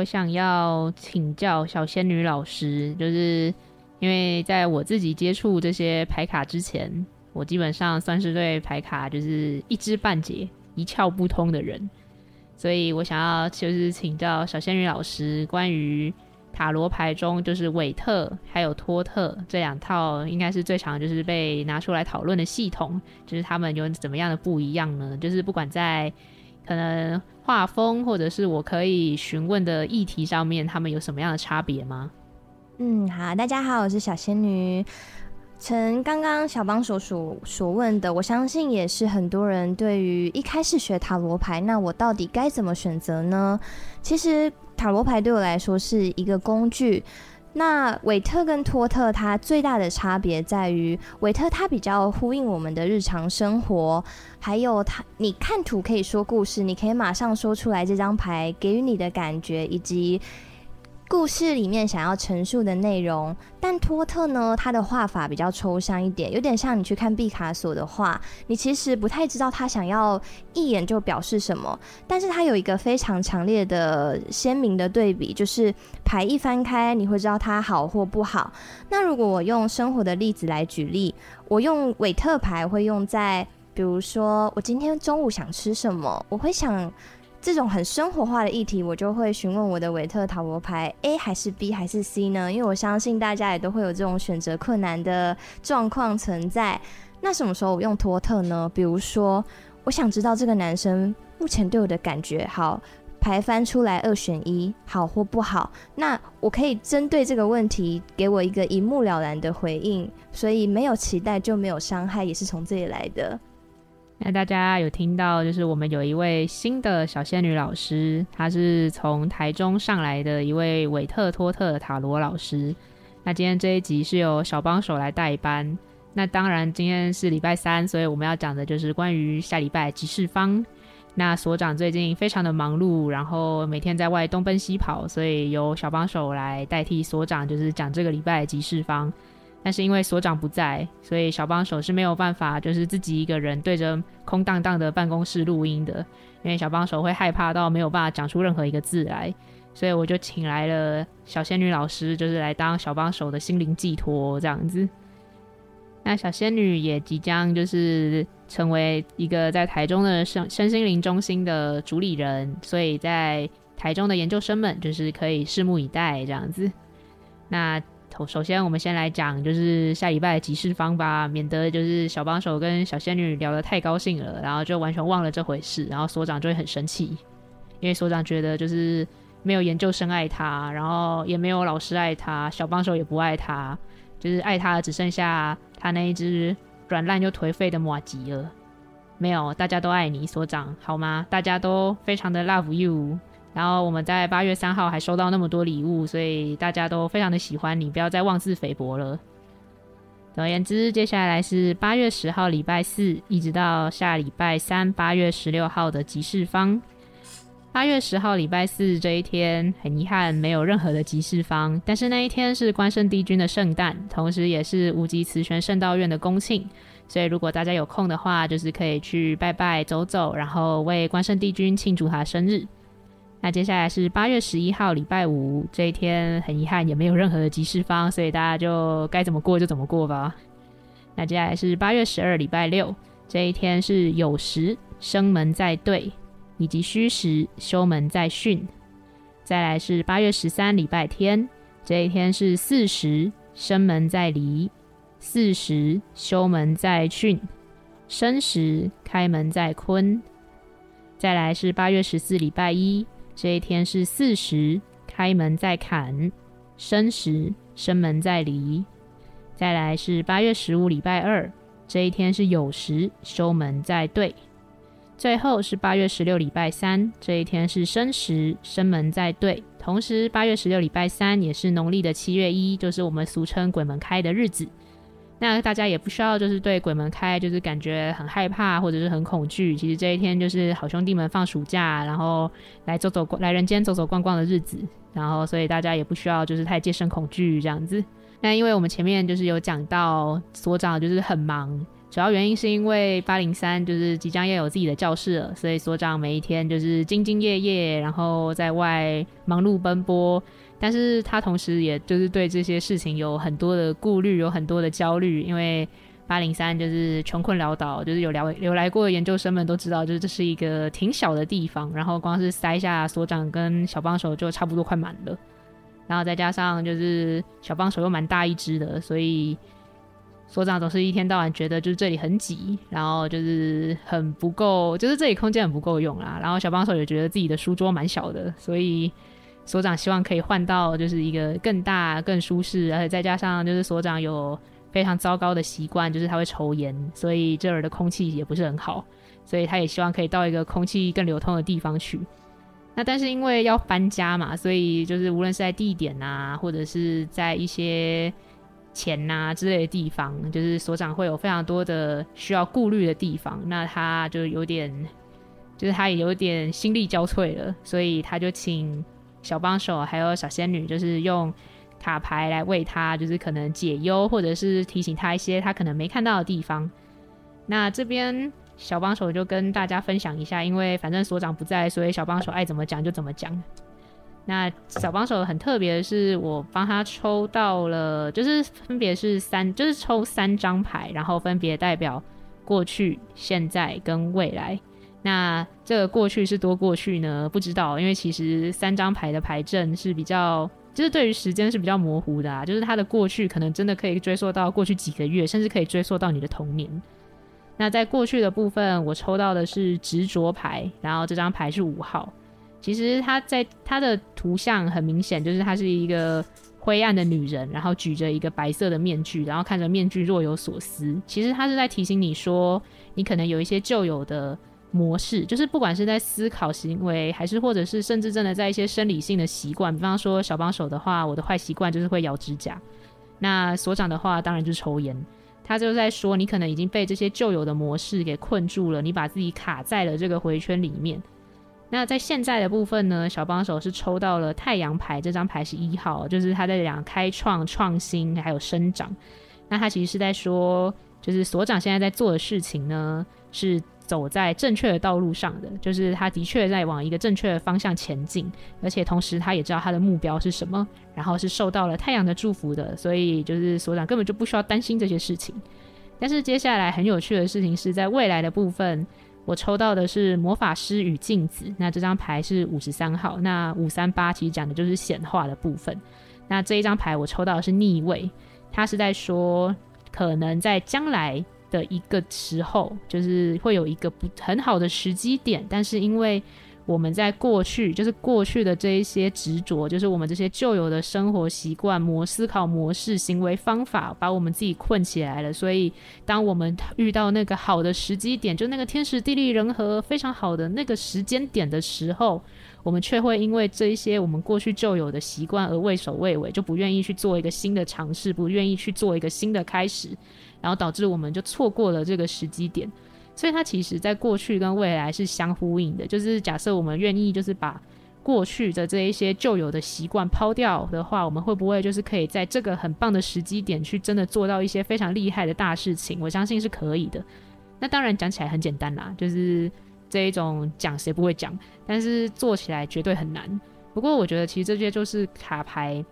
我想要请教小仙女老师，就是因为在我自己接触这些牌卡之前，我基本上算是对牌卡就是一知半解、一窍不通的人，所以我想要就是请教小仙女老师，关于塔罗牌中就是韦特还有托特这两套，应该是最常就是被拿出来讨论的系统，就是他们有怎么样的不一样呢？就是不管在可能画风，或者是我可以询问的议题上面，他们有什么样的差别吗？嗯，好，大家好，我是小仙女。陈刚刚小帮手所所问的，我相信也是很多人对于一开始学塔罗牌，那我到底该怎么选择呢？其实塔罗牌对我来说是一个工具。那韦特跟托特，它最大的差别在于，韦特它比较呼应我们的日常生活，还有它，你看图可以说故事，你可以马上说出来这张牌给予你的感觉，以及。故事里面想要陈述的内容，但托特呢，他的画法比较抽象一点，有点像你去看毕卡索的画，你其实不太知道他想要一眼就表示什么。但是他有一个非常强烈的鲜明的对比，就是牌一翻开，你会知道它好或不好。那如果我用生活的例子来举例，我用韦特牌会用在，比如说我今天中午想吃什么，我会想。这种很生活化的议题，我就会询问我的韦特塔罗牌，A 还是 B 还是 C 呢？因为我相信大家也都会有这种选择困难的状况存在。那什么时候我用托特呢？比如说，我想知道这个男生目前对我的感觉好，牌翻出来二选一，好或不好。那我可以针对这个问题给我一个一目了然的回应。所以没有期待就没有伤害，也是从这里来的。那大家有听到，就是我们有一位新的小仙女老师，她是从台中上来的一位韦特托特塔罗老师。那今天这一集是由小帮手来代班。那当然，今天是礼拜三，所以我们要讲的就是关于下礼拜集市方。那所长最近非常的忙碌，然后每天在外东奔西跑，所以由小帮手来代替所长，就是讲这个礼拜集市方。但是因为所长不在，所以小帮手是没有办法，就是自己一个人对着空荡荡的办公室录音的。因为小帮手会害怕到没有办法讲出任何一个字来，所以我就请来了小仙女老师，就是来当小帮手的心灵寄托这样子。那小仙女也即将就是成为一个在台中的身身心灵中心的主理人，所以在台中的研究生们就是可以拭目以待这样子。那。首先，我们先来讲，就是下礼拜的集市方吧，免得就是小帮手跟小仙女聊得太高兴了，然后就完全忘了这回事，然后所长就会很生气，因为所长觉得就是没有研究生爱他，然后也没有老师爱他，小帮手也不爱他，就是爱他的只剩下他那一只软烂又颓废的马吉了。没有，大家都爱你，所长，好吗？大家都非常的 love you。然后我们在八月三号还收到那么多礼物，所以大家都非常的喜欢你，不要再妄自菲薄了。总而言之，接下来是八月十号礼拜四，一直到下礼拜三八月十六号的集市方。八月十号礼拜四这一天，很遗憾没有任何的集市方，但是那一天是关圣帝君的圣诞，同时也是无极慈玄圣道院的公庆，所以如果大家有空的话，就是可以去拜拜走走，然后为关圣帝君庆祝他生日。那接下来是八月十一号礼拜五这一天，很遗憾也没有任何的集市方，所以大家就该怎么过就怎么过吧。那接下来是八月十二礼拜六这一天是酉时生门在兑，以及戌时休门在巽。再来是八月十三礼拜天这一天是巳时生门在离，巳时休门在巽，申时开门在坤。再来是八月十四礼拜一。这一天是巳时，开门在坎；申时，生门在离。再来是八月十五礼拜二，这一天是酉时，休门在兑。最后是八月十六礼拜三，这一天是申时，生门在对。同时，八月十六礼拜三也是农历的七月一，就是我们俗称鬼门开的日子。那大家也不需要就是对鬼门开就是感觉很害怕或者是很恐惧。其实这一天就是好兄弟们放暑假，然后来走走来人间走走逛逛的日子。然后所以大家也不需要就是太戒慎恐惧这样子。那因为我们前面就是有讲到所长就是很忙。主要原因是因为八零三就是即将要有自己的教室了，所以所长每一天就是兢兢业业，然后在外忙碌奔波。但是他同时也就是对这些事情有很多的顾虑，有很多的焦虑，因为八零三就是穷困潦倒，就是有聊有来过的研究生们都知道，就是这是一个挺小的地方，然后光是塞下所长跟小帮手就差不多快满了，然后再加上就是小帮手又蛮大一只的，所以。所长总是一天到晚觉得就是这里很挤，然后就是很不够，就是这里空间很不够用啦。然后小帮手也觉得自己的书桌蛮小的，所以所长希望可以换到就是一个更大、更舒适，而且再加上就是所长有非常糟糕的习惯，就是他会抽烟，所以这儿的空气也不是很好，所以他也希望可以到一个空气更流通的地方去。那但是因为要搬家嘛，所以就是无论是在地点啊，或者是在一些。钱呐、之类的地方，就是所长会有非常多的需要顾虑的地方，那他就有点，就是他也有点心力交瘁了，所以他就请小帮手还有小仙女，就是用卡牌来为他，就是可能解忧，或者是提醒他一些他可能没看到的地方。那这边小帮手就跟大家分享一下，因为反正所长不在，所以小帮手爱怎么讲就怎么讲。那小帮手很特别的是，我帮他抽到了，就是分别是三，就是抽三张牌，然后分别代表过去、现在跟未来。那这个过去是多过去呢？不知道，因为其实三张牌的牌阵是比较，就是对于时间是比较模糊的啊。就是它的过去可能真的可以追溯到过去几个月，甚至可以追溯到你的童年。那在过去的部分，我抽到的是执着牌，然后这张牌是五号。其实他在他的图像很明显，就是它是一个灰暗的女人，然后举着一个白色的面具，然后看着面具若有所思。其实他是在提醒你说，你可能有一些旧有的模式，就是不管是在思考行为，还是或者是甚至真的在一些生理性的习惯，比方说小帮手的话，我的坏习惯就是会咬指甲。那所长的话，当然就是抽烟。他就在说，你可能已经被这些旧有的模式给困住了，你把自己卡在了这个回圈里面。那在现在的部分呢，小帮手是抽到了太阳牌，这张牌是一号，就是他在讲开创、创新还有生长。那他其实是在说，就是所长现在在做的事情呢，是走在正确的道路上的，就是他的确在往一个正确的方向前进，而且同时他也知道他的目标是什么，然后是受到了太阳的祝福的，所以就是所长根本就不需要担心这些事情。但是接下来很有趣的事情是在未来的部分。我抽到的是魔法师与镜子，那这张牌是五十三号。那五三八其实讲的就是显化的部分。那这一张牌我抽到的是逆位，它是在说可能在将来的一个时候，就是会有一个不很好的时机点，但是因为。我们在过去，就是过去的这一些执着，就是我们这些旧有的生活习惯、模思考模式、行为方法，把我们自己困起来了。所以，当我们遇到那个好的时机点，就那个天时地利人和非常好的那个时间点的时候，我们却会因为这一些我们过去旧有的习惯而畏首畏尾，就不愿意去做一个新的尝试，不愿意去做一个新的开始，然后导致我们就错过了这个时机点。所以它其实在过去跟未来是相呼应的，就是假设我们愿意就是把过去的这一些旧有的习惯抛掉的话，我们会不会就是可以在这个很棒的时机点去真的做到一些非常厉害的大事情？我相信是可以的。那当然讲起来很简单啦，就是这一种讲谁不会讲，但是做起来绝对很难。不过我觉得其实这些就是卡牌。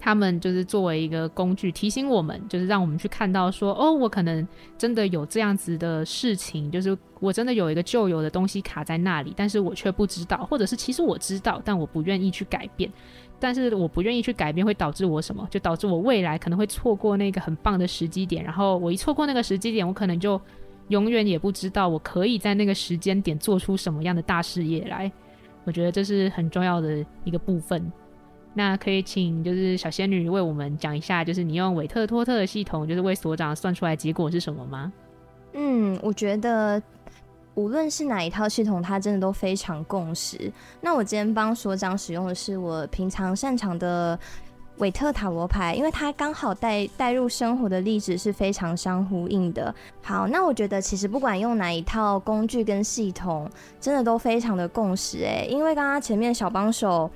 他们就是作为一个工具，提醒我们，就是让我们去看到说，哦，我可能真的有这样子的事情，就是我真的有一个旧有的东西卡在那里，但是我却不知道，或者是其实我知道，但我不愿意去改变，但是我不愿意去改变会导致我什么？就导致我未来可能会错过那个很棒的时机点，然后我一错过那个时机点，我可能就永远也不知道我可以在那个时间点做出什么样的大事业来。我觉得这是很重要的一个部分。那可以请就是小仙女为我们讲一下，就是你用韦特托特的系统，就是为所长算出来结果是什么吗？嗯，我觉得无论是哪一套系统，它真的都非常共识。那我今天帮所长使用的是我平常擅长的。韦特塔罗牌，因为它刚好带带入生活的例子是非常相呼应的。好，那我觉得其实不管用哪一套工具跟系统，真的都非常的共识诶。因为刚刚前面小帮手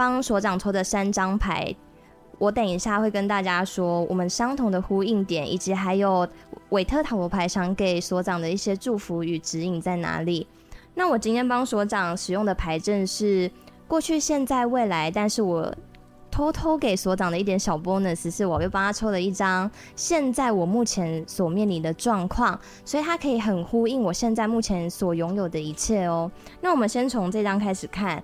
帮所长抽的三张牌，我等一下会跟大家说我们相同的呼应点，以及还有韦特塔罗牌想给所长的一些祝福与指引在哪里。那我今天帮所长使用的牌阵是过去、现在、未来，但是我。偷偷给所长的一点小 bonus 是，我又帮他抽了一张现在我目前所面临的状况，所以他可以很呼应我现在目前所拥有的一切哦。那我们先从这张开始看，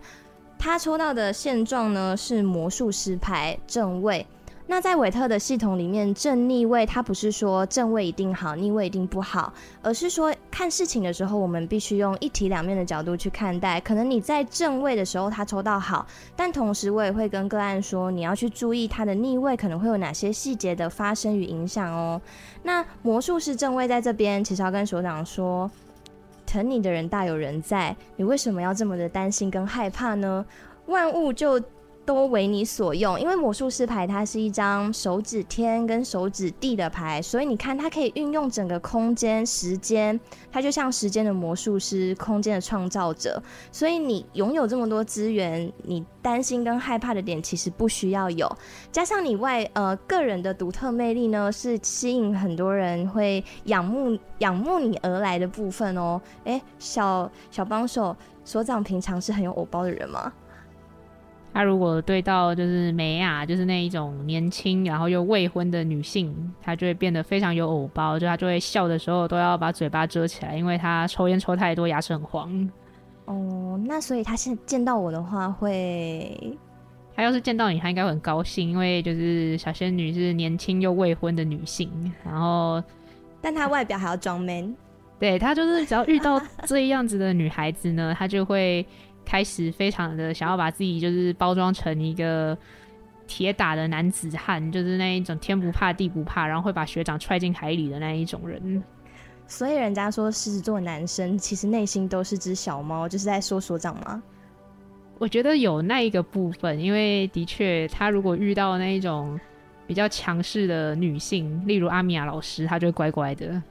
他抽到的现状呢是魔术师牌正位。那在韦特的系统里面，正逆位它不是说正位一定好，逆位一定不好，而是说看事情的时候，我们必须用一体两面的角度去看待。可能你在正位的时候，他抽到好，但同时我也会跟个案说，你要去注意他的逆位可能会有哪些细节的发生与影响哦。那魔术师正位在这边，其实要跟所长说，疼你的人大有人在，你为什么要这么的担心跟害怕呢？万物就。都为你所用，因为魔术师牌它是一张手指天跟手指地的牌，所以你看它可以运用整个空间、时间，它就像时间的魔术师、空间的创造者。所以你拥有这么多资源，你担心跟害怕的点其实不需要有。加上你外呃个人的独特魅力呢，是吸引很多人会仰慕仰慕你而来的部分哦。诶、小小帮手所长平常是很有偶包的人吗？他如果对到就是美雅，就是那一种年轻然后又未婚的女性，他就会变得非常有偶包，就他就会笑的时候都要把嘴巴遮起来，因为他抽烟抽太多，牙齿很黄。哦，那所以他现在见到我的话会，他要是见到你，他应该会很高兴，因为就是小仙女是年轻又未婚的女性，然后 但她外表还要装 man，对，她就是只要遇到这样子的女孩子呢，她就会。开始非常的想要把自己就是包装成一个铁打的男子汉，就是那一种天不怕地不怕，然后会把学长踹进海里的那一种人。所以人家说狮子座男生其实内心都是只小猫，就是在说所长吗？我觉得有那一个部分，因为的确他如果遇到那一种比较强势的女性，例如阿米亚老师，他就会乖乖的。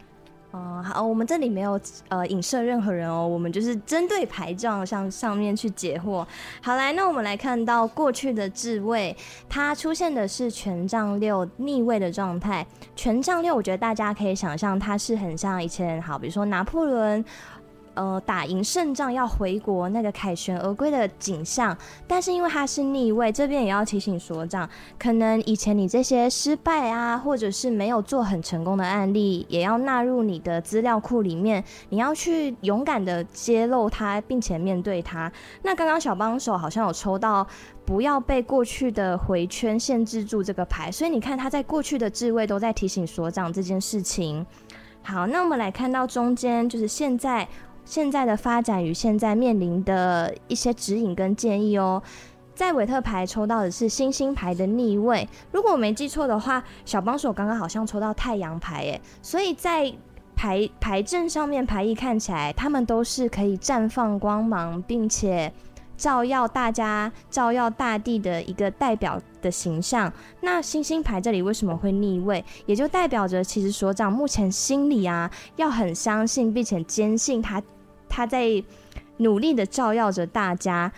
哦、嗯，好，我们这里没有呃影射任何人哦，我们就是针对牌状向上面去解惑。好，来，那我们来看到过去的置位，它出现的是权杖六逆位的状态。权杖六，我觉得大家可以想象，它是很像以前，好，比如说拿破仑。呃，打赢胜仗要回国那个凯旋而归的景象，但是因为他是逆位，这边也要提醒所长，可能以前你这些失败啊，或者是没有做很成功的案例，也要纳入你的资料库里面，你要去勇敢的揭露它，并且面对它。那刚刚小帮手好像有抽到不要被过去的回圈限制住这个牌，所以你看他在过去的置位都在提醒所长这件事情。好，那我们来看到中间，就是现在。现在的发展与现在面临的一些指引跟建议哦，在韦特牌抽到的是星星牌的逆位，如果我没记错的话，小帮手刚刚好像抽到太阳牌诶，所以在牌牌阵上面牌意看起来，他们都是可以绽放光芒，并且照耀大家、照耀大地的一个代表的形象。那星星牌这里为什么会逆位？也就代表着其实所长目前心里啊，要很相信并且坚信他。他在努力的照耀着大家，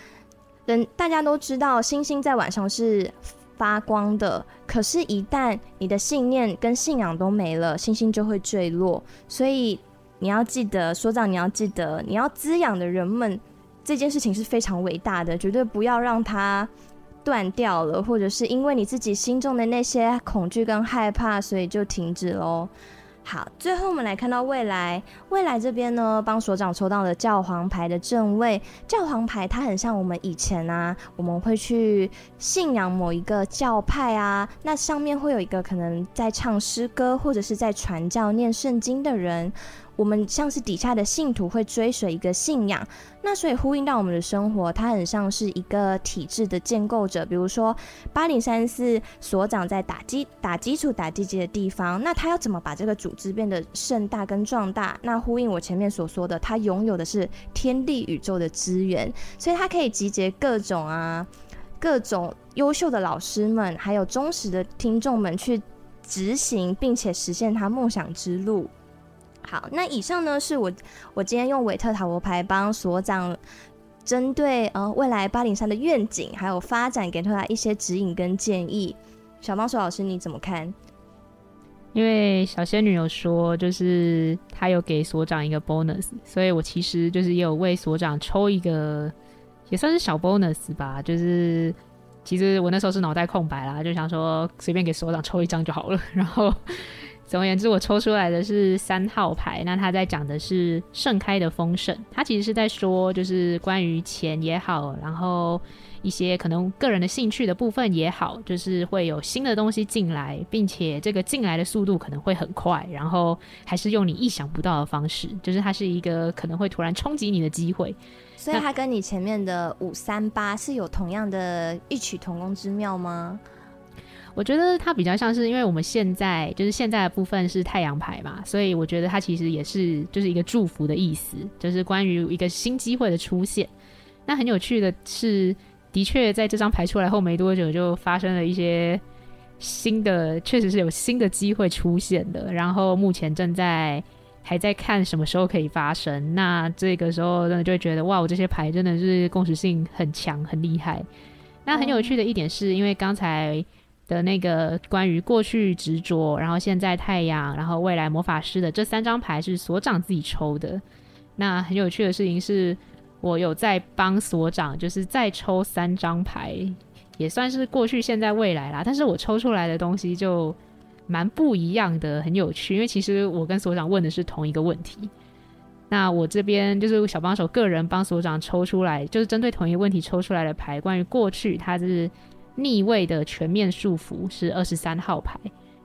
人大家都知道，星星在晚上是发光的。可是，一旦你的信念跟信仰都没了，星星就会坠落。所以，你要记得，所长，你要记得，你要滋养的人们，这件事情是非常伟大的，绝对不要让它断掉了，或者是因为你自己心中的那些恐惧跟害怕，所以就停止喽。好，最后我们来看到未来。未来这边呢，帮所长抽到了教皇牌的正位。教皇牌它很像我们以前啊，我们会去信仰某一个教派啊，那上面会有一个可能在唱诗歌或者是在传教念圣经的人。我们像是底下的信徒会追随一个信仰，那所以呼应到我们的生活，它很像是一个体制的建构者。比如说八零三四所长在打基打基础打地基的地方，那他要怎么把这个组织变得盛大跟壮大？那呼应我前面所说的，他拥有的是天地宇宙的资源，所以他可以集结各种啊各种优秀的老师们，还有忠实的听众们去执行，并且实现他梦想之路。好，那以上呢是我我今天用韦特塔罗牌帮所长针对呃未来八灵山的愿景还有发展给出来一些指引跟建议。小帮手老师你怎么看？因为小仙女有说，就是她有给所长一个 bonus，所以我其实就是也有为所长抽一个，也算是小 bonus 吧。就是其实我那时候是脑袋空白啦，就想说随便给所长抽一张就好了，然后。总而言之，我抽出来的是三号牌。那他在讲的是盛开的丰盛，他其实是在说，就是关于钱也好，然后一些可能个人的兴趣的部分也好，就是会有新的东西进来，并且这个进来的速度可能会很快，然后还是用你意想不到的方式，就是它是一个可能会突然冲击你的机会。所以它跟你前面的五三八是有同样的异曲同工之妙吗？我觉得它比较像是，因为我们现在就是现在的部分是太阳牌嘛，所以我觉得它其实也是就是一个祝福的意思，就是关于一个新机会的出现。那很有趣的是，的确在这张牌出来后没多久，就发生了一些新的，确实是有新的机会出现的。然后目前正在还在看什么时候可以发生。那这个时候真的就会觉得，哇，我这些牌真的是共识性很强，很厉害。那很有趣的一点是，因为刚才。的那个关于过去执着，然后现在太阳，然后未来魔法师的这三张牌是所长自己抽的。那很有趣的事情是，我有在帮所长，就是再抽三张牌，也算是过去、现在、未来啦。但是我抽出来的东西就蛮不一样的，很有趣。因为其实我跟所长问的是同一个问题。那我这边就是小帮手个人帮所长抽出来，就是针对同一个问题抽出来的牌，关于过去，它是。逆位的全面束缚是二十三号牌，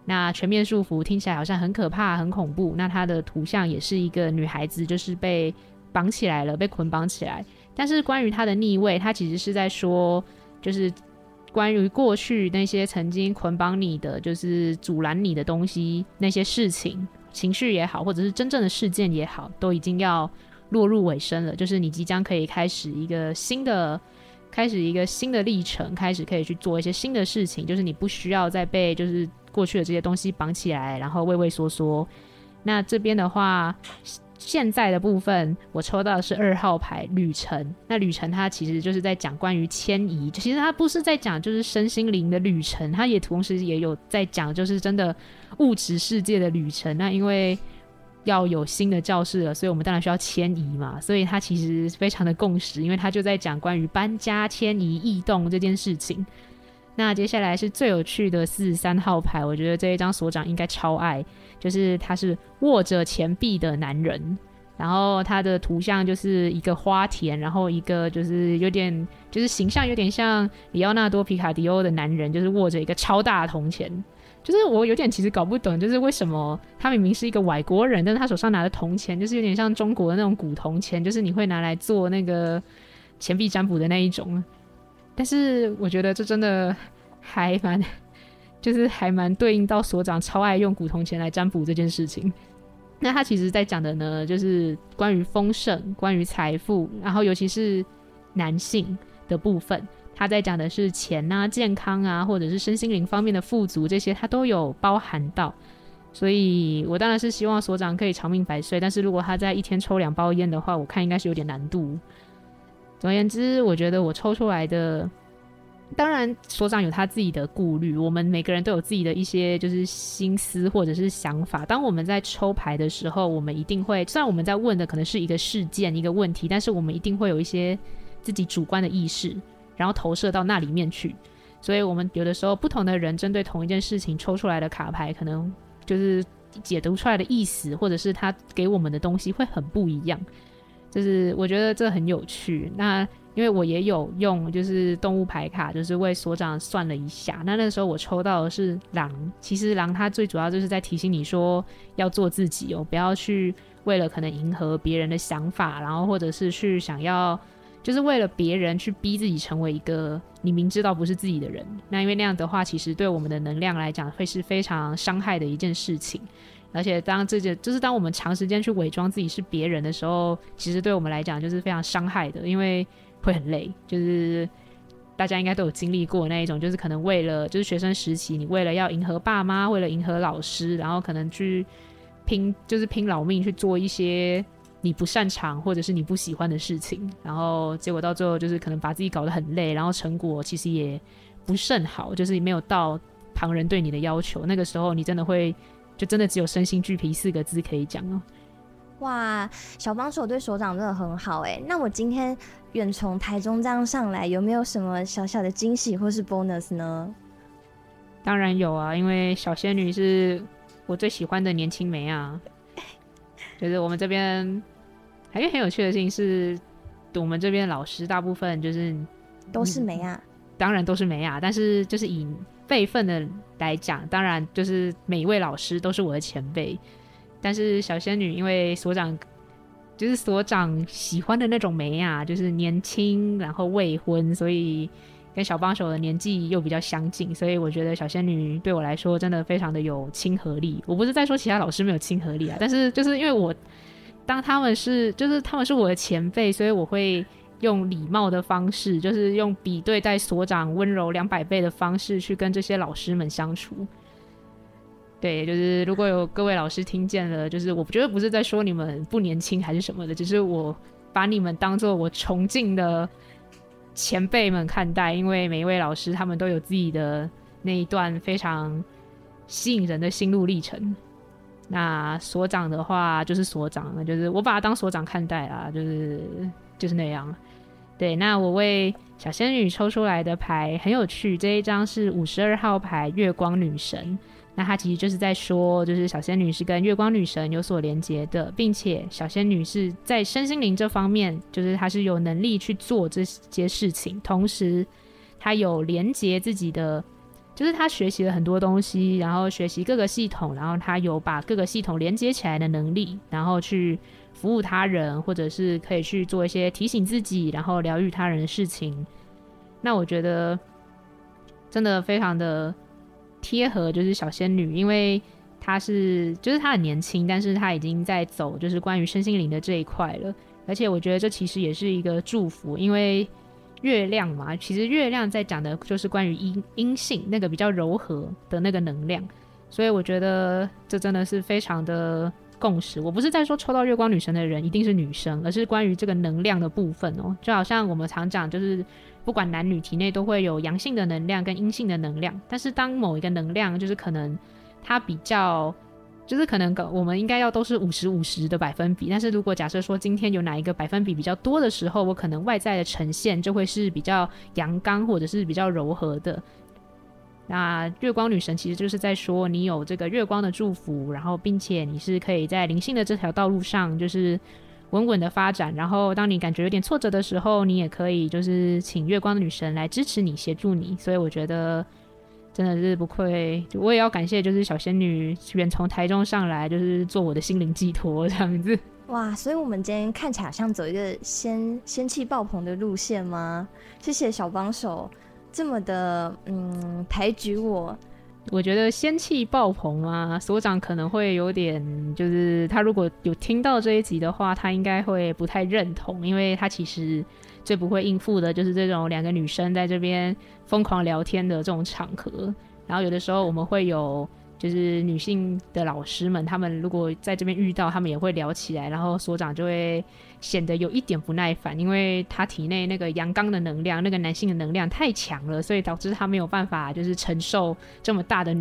那全面束缚听起来好像很可怕、很恐怖。那它的图像也是一个女孩子，就是被绑起来了，被捆绑起来。但是关于它的逆位，它其实是在说，就是关于过去那些曾经捆绑你的，就是阻拦你的东西，那些事情、情绪也好，或者是真正的事件也好，都已经要落入尾声了。就是你即将可以开始一个新的。开始一个新的历程，开始可以去做一些新的事情，就是你不需要再被就是过去的这些东西绑起来，然后畏畏缩缩。那这边的话，现在的部分我抽到的是二号牌旅程。那旅程它其实就是在讲关于迁移，其实它不是在讲就是身心灵的旅程，它也同时也有在讲就是真的物质世界的旅程。那因为要有新的教室了，所以我们当然需要迁移嘛。所以他其实非常的共识，因为他就在讲关于搬家、迁移、异动这件事情。那接下来是最有趣的四十三号牌，我觉得这一张所长应该超爱，就是他是握着钱币的男人，然后他的图像就是一个花田，然后一个就是有点就是形象有点像里奥纳多皮卡迪欧的男人，就是握着一个超大的铜钱。就是我有点其实搞不懂，就是为什么他明明是一个外国人，但是他手上拿的铜钱就是有点像中国的那种古铜钱，就是你会拿来做那个钱币占卜的那一种。但是我觉得这真的还蛮，就是还蛮对应到所长超爱用古铜钱来占卜这件事情。那他其实在讲的呢，就是关于丰盛、关于财富，然后尤其是男性的部分。他在讲的是钱啊、健康啊，或者是身心灵方面的富足，这些他都有包含到。所以我当然是希望所长可以长命百岁，但是如果他在一天抽两包烟的话，我看应该是有点难度。总而言之，我觉得我抽出来的，当然所长有他自己的顾虑，我们每个人都有自己的一些就是心思或者是想法。当我们在抽牌的时候，我们一定会，虽然我们在问的可能是一个事件、一个问题，但是我们一定会有一些自己主观的意识。然后投射到那里面去，所以我们有的时候不同的人针对同一件事情抽出来的卡牌，可能就是解读出来的意思，或者是他给我们的东西会很不一样。就是我觉得这很有趣。那因为我也有用，就是动物牌卡，就是为所长算了一下。那那时候我抽到的是狼，其实狼它最主要就是在提醒你说要做自己哦，不要去为了可能迎合别人的想法，然后或者是去想要，就是为了别人去逼自己成为一个你明知道不是自己的人。那因为那样的话，其实对我们的能量来讲，会是非常伤害的一件事情。而且当这件就是当我们长时间去伪装自己是别人的时候，其实对我们来讲就是非常伤害的，因为会很累。就是大家应该都有经历过那一种，就是可能为了就是学生时期，你为了要迎合爸妈，为了迎合老师，然后可能去。拼就是拼老命去做一些你不擅长或者是你不喜欢的事情，然后结果到最后就是可能把自己搞得很累，然后成果其实也不甚好，就是没有到旁人对你的要求。那个时候你真的会就真的只有身心俱疲四个字可以讲哦。哇，小帮手对所长真的很好哎。那我今天远从台中这样上来，有没有什么小小的惊喜或是 bonus 呢？当然有啊，因为小仙女是。我最喜欢的年轻梅啊，就是我们这边，还有很有趣的事情是，我们这边老师大部分就是都是梅啊，当然都是梅啊，但是就是以辈分的来讲，当然就是每一位老师都是我的前辈，但是小仙女因为所长就是所长喜欢的那种梅啊，就是年轻然后未婚，所以。跟小帮手的年纪又比较相近，所以我觉得小仙女对我来说真的非常的有亲和力。我不是在说其他老师没有亲和力啊，但是就是因为我当他们是就是他们是我的前辈，所以我会用礼貌的方式，就是用比对待所长温柔两百倍的方式去跟这些老师们相处。对，就是如果有各位老师听见了，就是我觉得不是在说你们不年轻还是什么的，只是我把你们当做我崇敬的。前辈们看待，因为每一位老师他们都有自己的那一段非常吸引人的心路历程。那所长的话就是所长，就是我把他当所长看待啦，就是就是那样。对，那我为小仙女抽出来的牌很有趣，这一张是五十二号牌月光女神。那她其实就是在说，就是小仙女是跟月光女神有所连接的，并且小仙女是在身心灵这方面，就是她是有能力去做这些事情，同时她有连接自己的，就是他学习了很多东西，然后学习各个系统，然后他有把各个系统连接起来的能力，然后去服务他人，或者是可以去做一些提醒自己，然后疗愈他人的事情。那我觉得真的非常的。贴合就是小仙女，因为她是就是她很年轻，但是她已经在走就是关于身心灵的这一块了。而且我觉得这其实也是一个祝福，因为月亮嘛，其实月亮在讲的就是关于阴阴性那个比较柔和的那个能量，所以我觉得这真的是非常的共识。我不是在说抽到月光女神的人一定是女生，而是关于这个能量的部分哦，就好像我们常讲就是。不管男女，体内都会有阳性的能量跟阴性的能量。但是当某一个能量就是可能它比较，就是可能我们应该要都是五十五十的百分比。但是如果假设说今天有哪一个百分比比较多的时候，我可能外在的呈现就会是比较阳刚或者是比较柔和的。那月光女神其实就是在说你有这个月光的祝福，然后并且你是可以在灵性的这条道路上就是。稳稳的发展，然后当你感觉有点挫折的时候，你也可以就是请月光女神来支持你、协助你。所以我觉得真的是不愧，我也要感谢就是小仙女远从台中上来，就是做我的心灵寄托这样子。哇，所以我们今天看起来像走一个仙仙气爆棚的路线吗？谢谢小帮手这么的嗯抬举我。我觉得仙气爆棚啊，所长可能会有点，就是他如果有听到这一集的话，他应该会不太认同，因为他其实最不会应付的就是这种两个女生在这边疯狂聊天的这种场合，然后有的时候我们会有。就是女性的老师们，他们如果在这边遇到，他们也会聊起来，然后所长就会显得有一点不耐烦，因为他体内那个阳刚的能量，那个男性的能量太强了，所以导致他没有办法就是承受这么大的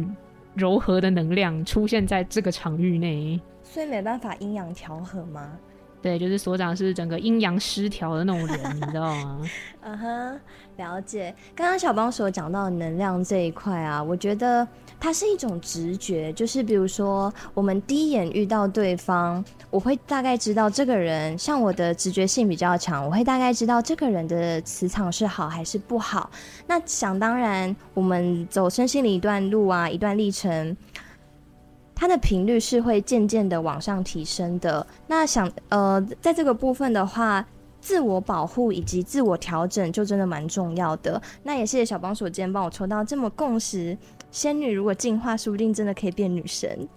柔和的能量出现在这个场域内，所以没办法阴阳调和吗？对，就是所长是整个阴阳失调的那种人，你知道吗？嗯哼，了解。刚刚小帮手讲到能量这一块啊，我觉得它是一种直觉，就是比如说我们第一眼遇到对方，我会大概知道这个人，像我的直觉性比较强，我会大概知道这个人的磁场是好还是不好。那想当然，我们走身心灵一段路啊，一段历程。它的频率是会渐渐的往上提升的。那想呃，在这个部分的话，自我保护以及自我调整就真的蛮重要的。那也谢谢小帮手今天帮我抽到这么共识，仙女如果进化，说不定真的可以变女神。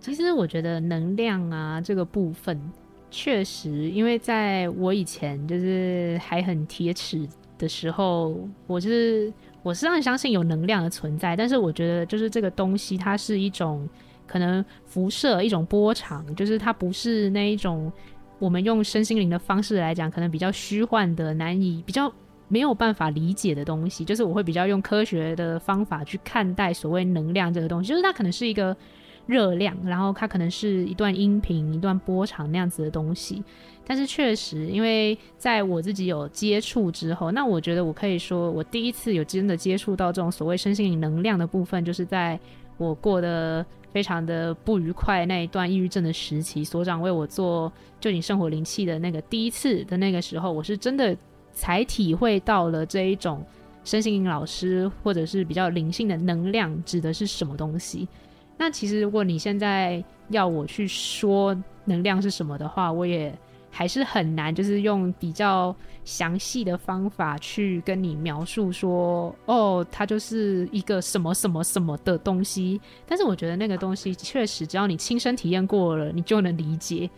其实我觉得能量啊这个部分，确实，因为在我以前就是还很铁齿的时候，我是我是很相信有能量的存在，但是我觉得就是这个东西它是一种可能辐射一种波长，就是它不是那一种我们用身心灵的方式来讲，可能比较虚幻的、难以比较没有办法理解的东西，就是我会比较用科学的方法去看待所谓能量这个东西，就是它可能是一个。热量，然后它可能是一段音频、一段波长那样子的东西，但是确实，因为在我自己有接触之后，那我觉得我可以说，我第一次有真的接触到这种所谓身心灵能量的部分，就是在我过得非常的不愉快那一段抑郁症的时期，所长为我做就你生活灵气的那个第一次的那个时候，我是真的才体会到了这一种身心灵老师或者是比较灵性的能量指的是什么东西。那其实，如果你现在要我去说能量是什么的话，我也还是很难，就是用比较详细的方法去跟你描述说，哦，它就是一个什么什么什么的东西。但是我觉得那个东西确实，只要你亲身体验过了，你就能理解。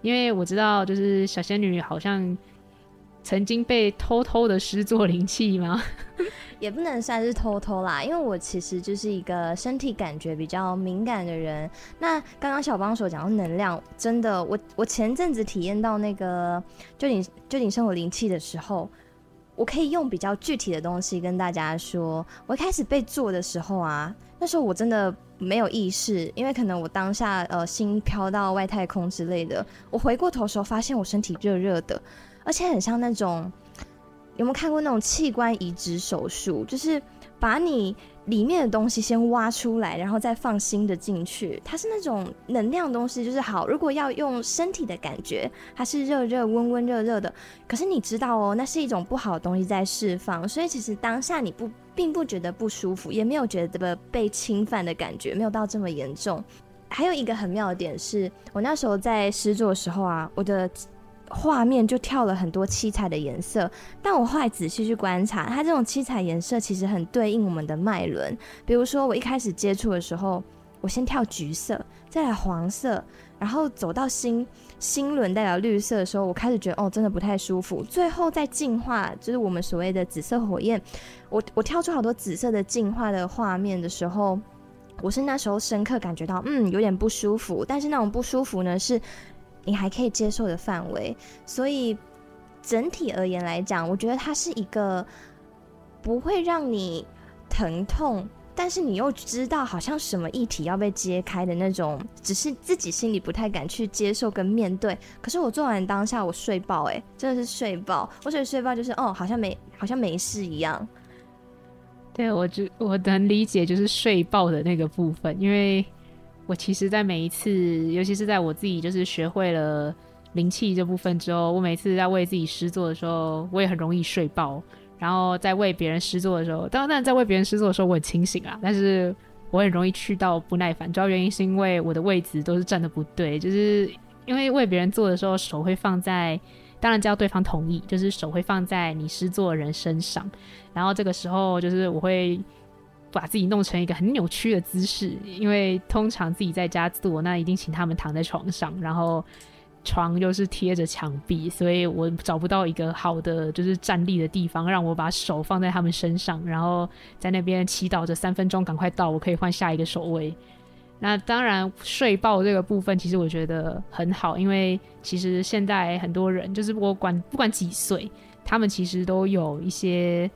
因为我知道，就是小仙女好像。曾经被偷偷的施作灵气吗？也不能算是偷偷啦，因为我其实就是一个身体感觉比较敏感的人。那刚刚小帮手讲到能量，真的，我我前阵子体验到那个就你就你生活灵气的时候，我可以用比较具体的东西跟大家说。我一开始被做的时候啊，那时候我真的没有意识，因为可能我当下呃心飘到外太空之类的。我回过头时候，发现我身体热热的。而且很像那种，有没有看过那种器官移植手术？就是把你里面的东西先挖出来，然后再放新的进去。它是那种能量东西，就是好。如果要用身体的感觉，它是热热、温温、热热的。可是你知道哦，那是一种不好的东西在释放，所以其实当下你不并不觉得不舒服，也没有觉得被侵犯的感觉，没有到这么严重。还有一个很妙的点是，我那时候在施作的时候啊，我的。画面就跳了很多七彩的颜色，但我后来仔细去观察，它这种七彩颜色其实很对应我们的脉轮。比如说，我一开始接触的时候，我先跳橘色，再来黄色，然后走到心心轮代表绿色的时候，我开始觉得哦，真的不太舒服。最后再进化，就是我们所谓的紫色火焰，我我跳出好多紫色的进化的画面的时候，我是那时候深刻感觉到，嗯，有点不舒服。但是那种不舒服呢，是。你还可以接受的范围，所以整体而言来讲，我觉得它是一个不会让你疼痛，但是你又知道好像什么议题要被揭开的那种，只是自己心里不太敢去接受跟面对。可是我做完当下，我睡爆，诶，真的是睡爆。我觉得睡爆就是哦，好像没好像没事一样。对，我就我能理解，就是睡爆的那个部分，因为。我其实，在每一次，尤其是在我自己就是学会了灵气这部分之后，我每次在为自己施作的时候，我也很容易睡爆。然后在为别人施作的时候，当然在为别人施作的时候，我很清醒啊，但是我很容易去到不耐烦。主要原因是因为我的位置都是站得不对，就是因为为别人做的时候，手会放在，当然只要对方同意，就是手会放在你施作的人身上。然后这个时候，就是我会。把自己弄成一个很扭曲的姿势，因为通常自己在家做，那一定请他们躺在床上，然后床又是贴着墙壁，所以我找不到一个好的就是站立的地方，让我把手放在他们身上，然后在那边祈祷着三分钟赶快到，我可以换下一个守卫。那当然睡爆这个部分，其实我觉得很好，因为其实现在很多人就是我管不管几岁，他们其实都有一些。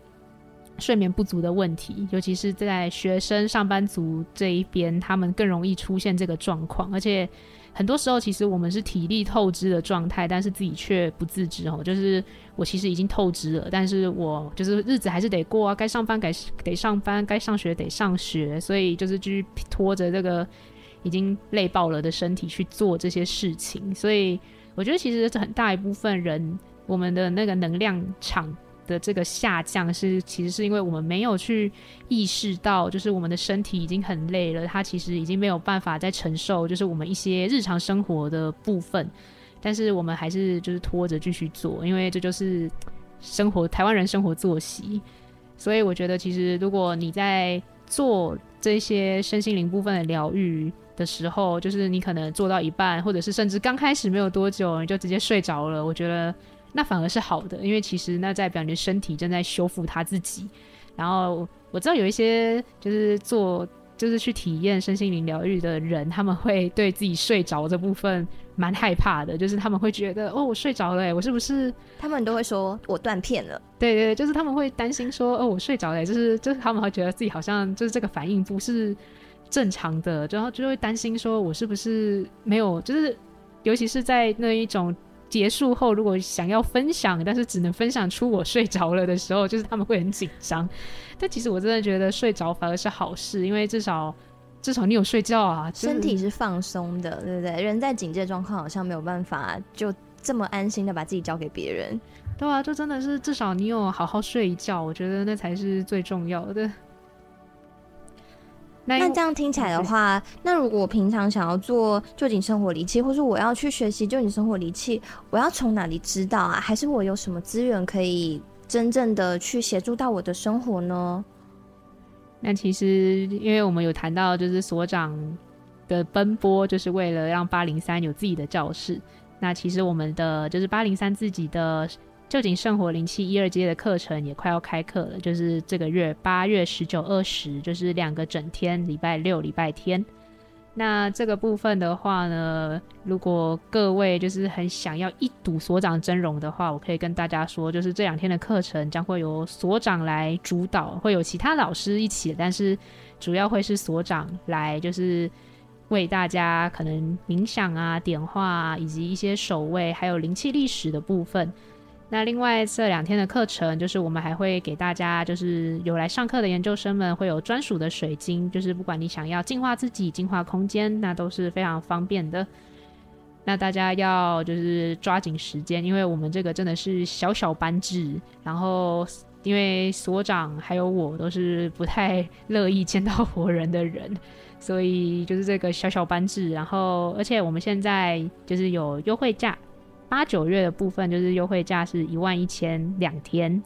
睡眠不足的问题，尤其是在学生、上班族这一边，他们更容易出现这个状况。而且很多时候，其实我们是体力透支的状态，但是自己却不自知哦。就是我其实已经透支了，但是我就是日子还是得过啊，该上班该得上班，该上学得上学，所以就是继续拖着这个已经累爆了的身体去做这些事情。所以我觉得，其实是很大一部分人，我们的那个能量场。的这个下降是，其实是因为我们没有去意识到，就是我们的身体已经很累了，它其实已经没有办法再承受，就是我们一些日常生活的部分，但是我们还是就是拖着继续做，因为这就是生活，台湾人生活作息，所以我觉得其实如果你在做这些身心灵部分的疗愈的时候，就是你可能做到一半，或者是甚至刚开始没有多久，你就直接睡着了，我觉得。那反而是好的，因为其实那代表你的身体正在修复他自己。然后我知道有一些就是做就是去体验身心灵疗愈的人，他们会对自己睡着这部分蛮害怕的，就是他们会觉得哦，我睡着了欸，我是不是？他们都会说我断片了。对对，就是他们会担心说哦，我睡着了欸，就是就是他们会觉得自己好像就是这个反应不是正常的，然后就会担心说我是不是没有，就是尤其是在那一种。结束后，如果想要分享，但是只能分享出我睡着了的时候，就是他们会很紧张。但其实我真的觉得睡着反而是好事，因为至少至少你有睡觉啊，身体是放松的，对不对？人在警戒状况好像没有办法就这么安心的把自己交给别人。对啊，就真的是至少你有好好睡一觉，我觉得那才是最重要的。那这样听起来的话，那如果我平常想要做就景生活离器，或是我要去学习就景生活离器，我要从哪里知道啊？还是我有什么资源可以真正的去协助到我的生活呢？那其实，因为我们有谈到，就是所长的奔波，就是为了让八零三有自己的教室。那其实我们的就是八零三自己的。臼井圣火灵气一二阶的课程也快要开课了，就是这个月八月十九、二十，就是两个整天，礼拜六、礼拜天。那这个部分的话呢，如果各位就是很想要一睹所长真容的话，我可以跟大家说，就是这两天的课程将会由所长来主导，会有其他老师一起，但是主要会是所长来，就是为大家可能冥想啊、点化，以及一些守卫，还有灵气历史的部分。那另外这两天的课程，就是我们还会给大家，就是有来上课的研究生们会有专属的水晶，就是不管你想要净化自己、净化空间，那都是非常方便的。那大家要就是抓紧时间，因为我们这个真的是小小班制，然后因为所长还有我都是不太乐意见到活人的人，所以就是这个小小班制，然后而且我们现在就是有优惠价。八九月的部分就是优惠价是一万一千两天，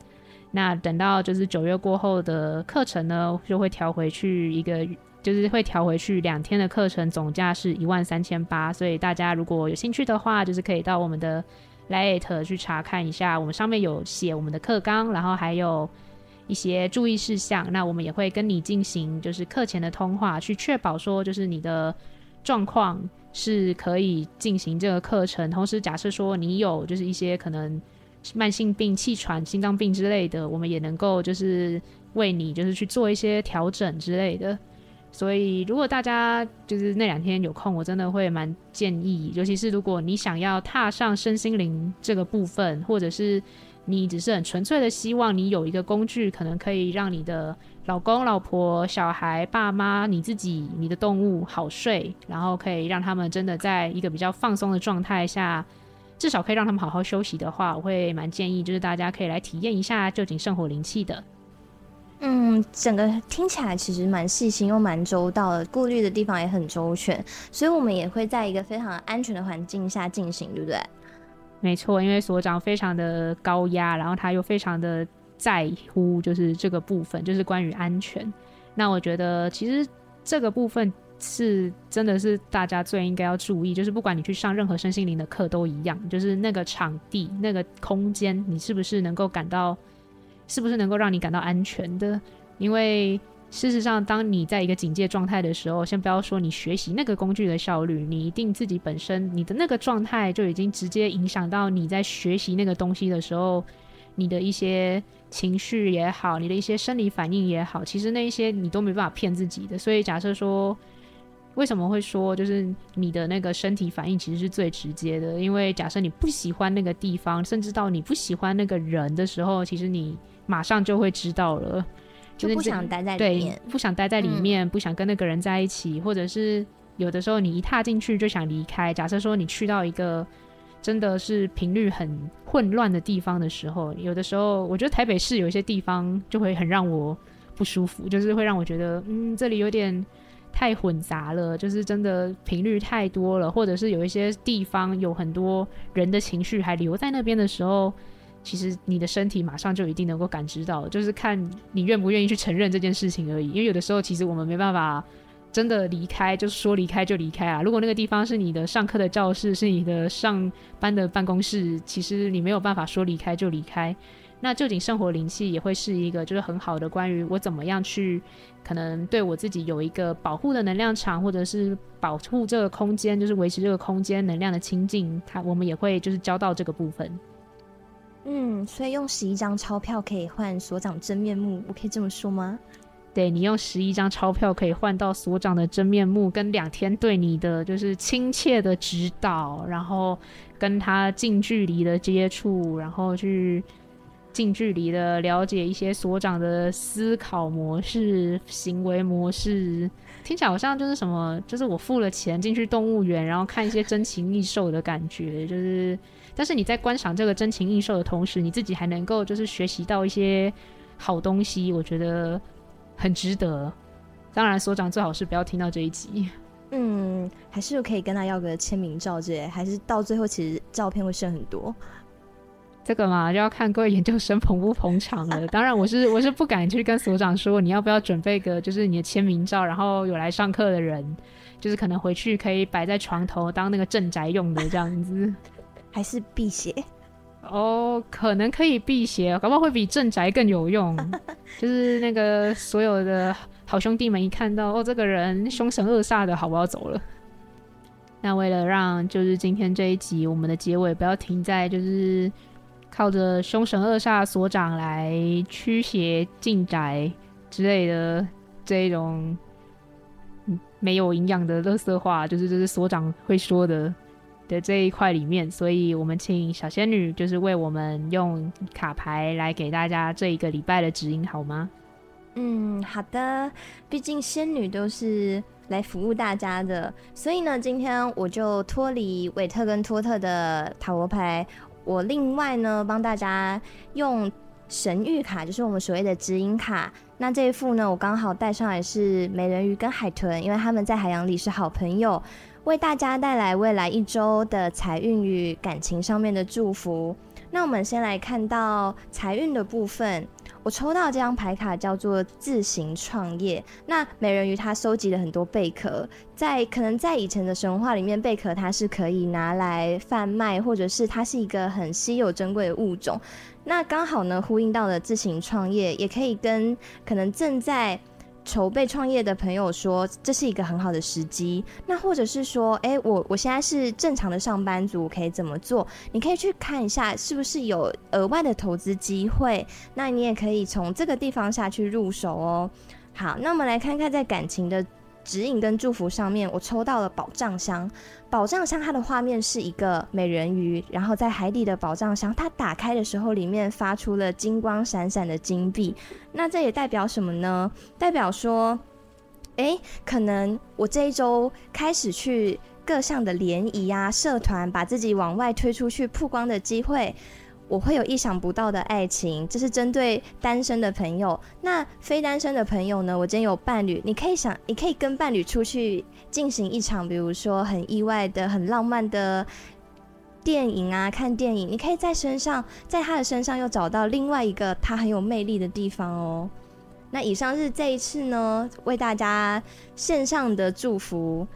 那等到就是九月过后的课程呢，就会调回去一个，就是会调回去两天的课程总价是一万三千八，所以大家如果有兴趣的话，就是可以到我们的 LINE 去查看一下，我们上面有写我们的课纲，然后还有一些注意事项，那我们也会跟你进行就是课前的通话，去确保说就是你的状况。是可以进行这个课程，同时假设说你有就是一些可能慢性病、气喘、心脏病之类的，我们也能够就是为你就是去做一些调整之类的。所以如果大家就是那两天有空，我真的会蛮建议，尤其是如果你想要踏上身心灵这个部分，或者是你只是很纯粹的希望你有一个工具，可能可以让你的。老公、老婆、小孩、爸妈，你自己、你的动物好睡，然后可以让他们真的在一个比较放松的状态下，至少可以让他们好好休息的话，我会蛮建议，就是大家可以来体验一下旧井圣火灵气的。嗯，整个听起来其实蛮细心又蛮周到的，顾虑的地方也很周全，所以我们也会在一个非常安全的环境下进行，对不对？没错，因为所长非常的高压，然后他又非常的。在乎就是这个部分，就是关于安全。那我觉得其实这个部分是真的是大家最应该要注意，就是不管你去上任何身心灵的课都一样，就是那个场地、那个空间，你是不是能够感到，是不是能够让你感到安全的？因为事实上，当你在一个警戒状态的时候，先不要说你学习那个工具的效率，你一定自己本身你的那个状态就已经直接影响到你在学习那个东西的时候。你的一些情绪也好，你的一些生理反应也好，其实那一些你都没办法骗自己的。所以假设说，为什么会说就是你的那个身体反应其实是最直接的？因为假设你不喜欢那个地方，甚至到你不喜欢那个人的时候，其实你马上就会知道了，就是不想待在里面，对，不想待在里面，嗯，不想跟那个人在一起，或者是有的时候你一踏进去就想离开。假设说你去到一个。真的是频率很混乱的地方的时候，有的时候我觉得台北市有一些地方就会很让我不舒服，就是会让我觉得，嗯，这里有点太混杂了，就是真的频率太多了，或者是有一些地方有很多人的情绪还留在那边的时候，其实你的身体马上就一定能够感知到，就是看你愿不愿意去承认这件事情而已。因为有的时候其实我们没办法。真的离开，就是说离开就离开啊！如果那个地方是你的上课的教室，是你的上班的办公室，其实你没有办法说离开就离开。那臼井生活灵气也会是一个，就是很好的关于我怎么样去，可能对我自己有一个保护的能量场，或者是保护这个空间，就是维持这个空间能量的清净。它我们也会就是教到这个部分。嗯，所以用十一张钞票可以换所长真面目，我可以这么说吗？对，你用十一张钞票可以换到所长的真面目，跟两天对你的就是亲切的指导，然后跟他近距离的接触，然后去近距离的了解一些所长的思考模式、行为模式。听起来好像就是什么，就是我付了钱进去动物园，然后看一些珍禽异兽的感觉。就是，但是你在观赏这个珍禽异兽的同时，你自己还能够就是学习到一些好东西。我觉得。很值得，当然所长最好是不要听到这一集。嗯，还是可以跟他要个签名照之类，还是到最后其实照片会剩很多。这个嘛，就要看各位研究生捧不捧场了。当然，我是我是不敢去跟所长说，你要不要准备个就是你的签名照，然后有来上课的人，就是可能回去可以摆在床头当那个镇宅用的这样子，还是辟邪。哦，可能可以辟邪，搞不好会比镇宅更有用。就是那个所有的好兄弟们一看到哦，这个人凶神恶煞的，好，我要走了。那为了让就是今天这一集我们的结尾不要停在就是靠着凶神恶煞所长来驱邪进宅之类的这一种没有营养的垃圾话，就是这是所长会说的。的这一块里面，所以我们请小仙女就是为我们用卡牌来给大家这一个礼拜的指引，好吗？嗯，好的。毕竟仙女都是来服务大家的，所以呢，今天我就脱离韦特跟托特的塔罗牌，我另外呢帮大家用神谕卡，就是我们所谓的指引卡。那这一副呢，我刚好带上来是美人鱼跟海豚，因为他们在海洋里是好朋友。为大家带来未来一周的财运与感情上面的祝福。那我们先来看到财运的部分，我抽到这张牌卡叫做自行创业。那美人鱼它收集了很多贝壳，在可能在以前的神话里面，贝壳它是可以拿来贩卖，或者是它是一个很稀有珍贵的物种。那刚好呢，呼应到了自行创业，也可以跟可能正在。筹备创业的朋友说，这是一个很好的时机。那或者是说，哎，我我现在是正常的上班族，可以怎么做？你可以去看一下，是不是有额外的投资机会。那你也可以从这个地方下去入手哦。好，那我们来看看在感情的。指引跟祝福上面，我抽到了宝藏箱。宝藏箱它的画面是一个美人鱼，然后在海底的宝藏箱，它打开的时候，里面发出了金光闪闪的金币。那这也代表什么呢？代表说，诶，可能我这一周开始去各项的联谊啊、社团，把自己往外推出去曝光的机会。我会有意想不到的爱情，这是针对单身的朋友。那非单身的朋友呢？我今天有伴侣，你可以想，你可以跟伴侣出去进行一场，比如说很意外的、很浪漫的电影啊，看电影。你可以在身上，在他的身上又找到另外一个他很有魅力的地方哦。那以上是这一次呢，为大家线上的祝福。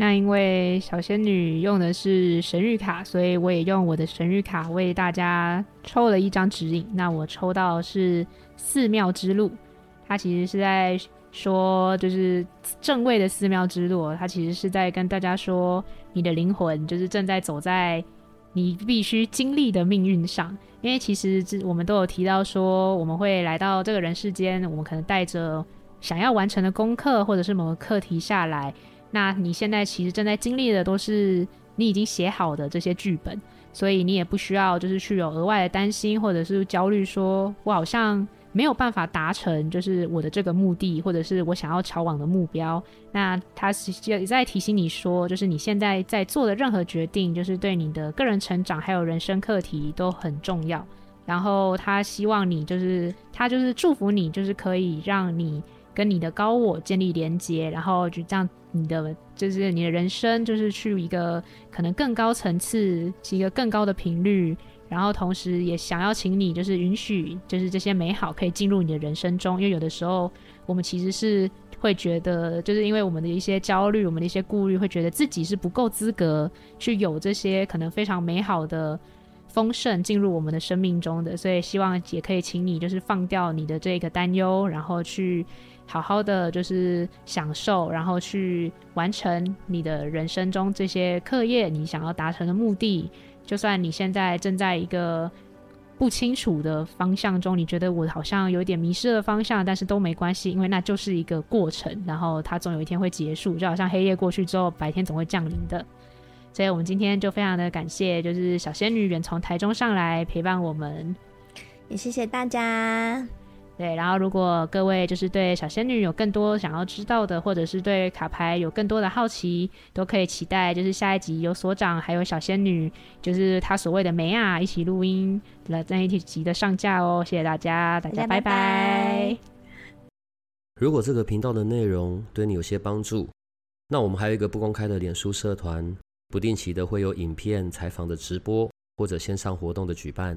那因为小仙女用的是神谕卡，所以我也用我的神谕卡为大家抽了一张指引。那我抽到是寺庙之路，它其实是在说，就是正位的寺庙之路，它其实是在跟大家说，你的灵魂就是正在走在你必须经历的命运上。因为其实我们都有提到说，我们会来到这个人世间，我们可能带着想要完成的功课或者是某个课题下来。那你现在其实正在经历的都是你已经写好的这些剧本，所以你也不需要就是去有额外的担心或者是焦虑，说我好像没有办法达成，就是我的这个目的，或者是我想要朝往的目标。那他是也在提醒你说，就是你现在在做的任何决定，就是对你的个人成长还有人生课题都很重要。然后他希望你，就是他就是祝福你，就是可以让你跟你的高我建立连接，然后就这样，你的就是你的人生就是去一个可能更高层次，一个更高的频率。然后同时也想要请你，就是允许，就是这些美好可以进入你的人生中，因为有的时候我们其实是会觉得，就是因为我们的一些焦虑，我们的一些顾虑，会觉得自己是不够资格去有这些可能非常美好的丰盛进入我们的生命中的，所以希望也可以请你，就是放掉你的这个担忧，然后去好好的就是享受，然后去完成你的人生中这些课业，你想要达成的目的。就算你现在正在一个不清楚的方向中，你觉得我好像有点迷失了方向，但是都没关系，因为那就是一个过程，然后它总有一天会结束，就好像黑夜过去之后，白天总会降临的。所以我们今天就非常的感谢，就是小仙女远从台中上来陪伴我们，也谢谢大家。对，然后如果各位就是对小仙女有更多想要知道的，或者是对卡牌有更多的好奇，都可以期待，就是下一集有所长还有小仙女，就是他所谓的梅啊，一起录音了在一起集的上架哦。谢谢大家，大家拜拜。拜拜。如果这个频道的内容对你有些帮助，那我们还有一个不公开的脸书社团，不定期的会有影片、采访的直播或者线上活动的举办。